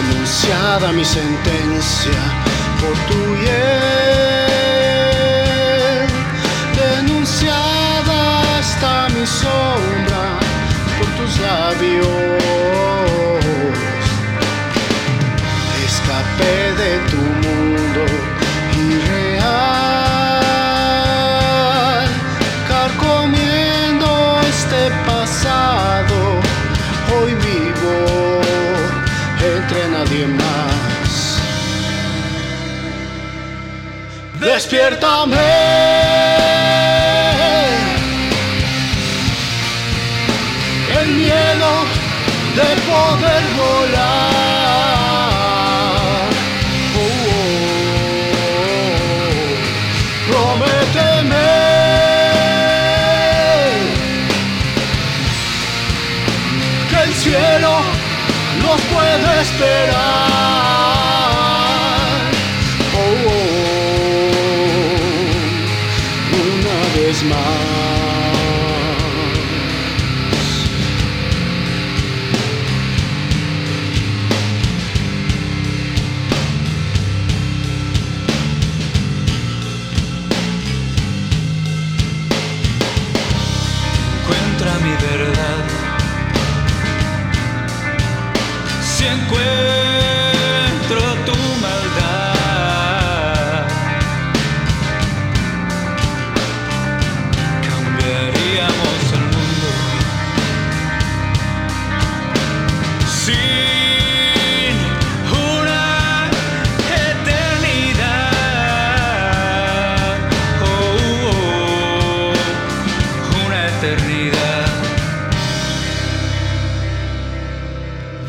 anunciada mi sentencia por tu hiel. Denunciada está mi sombra por tus labios. Escapé nadie. Despiértame. El miedo de poder volar. Nos puede esperar. Oh, oh, una vez más. encuentra mi verdad. Si encuentro tu maldad, cambiaríamos el mundo. Sin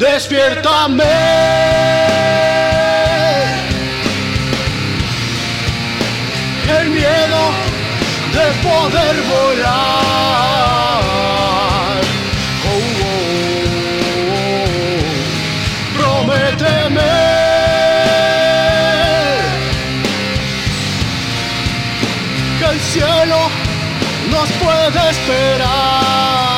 Despiértame. El miedo de poder volar. Oh, oh, oh. Prométeme. Que el cielo nos puede esperar.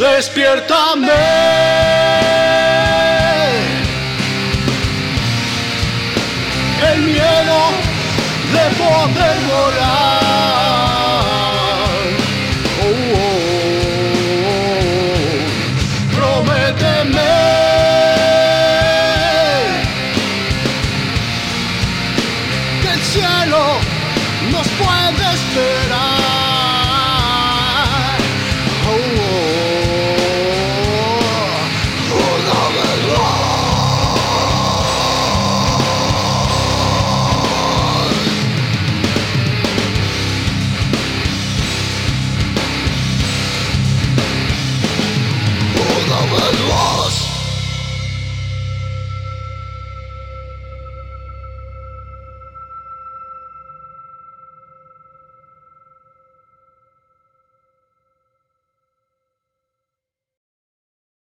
Despiértame. El miedo de poder volar. Oh, oh, oh. Prométeme. Que el cielo nos puede esperar. woman walk.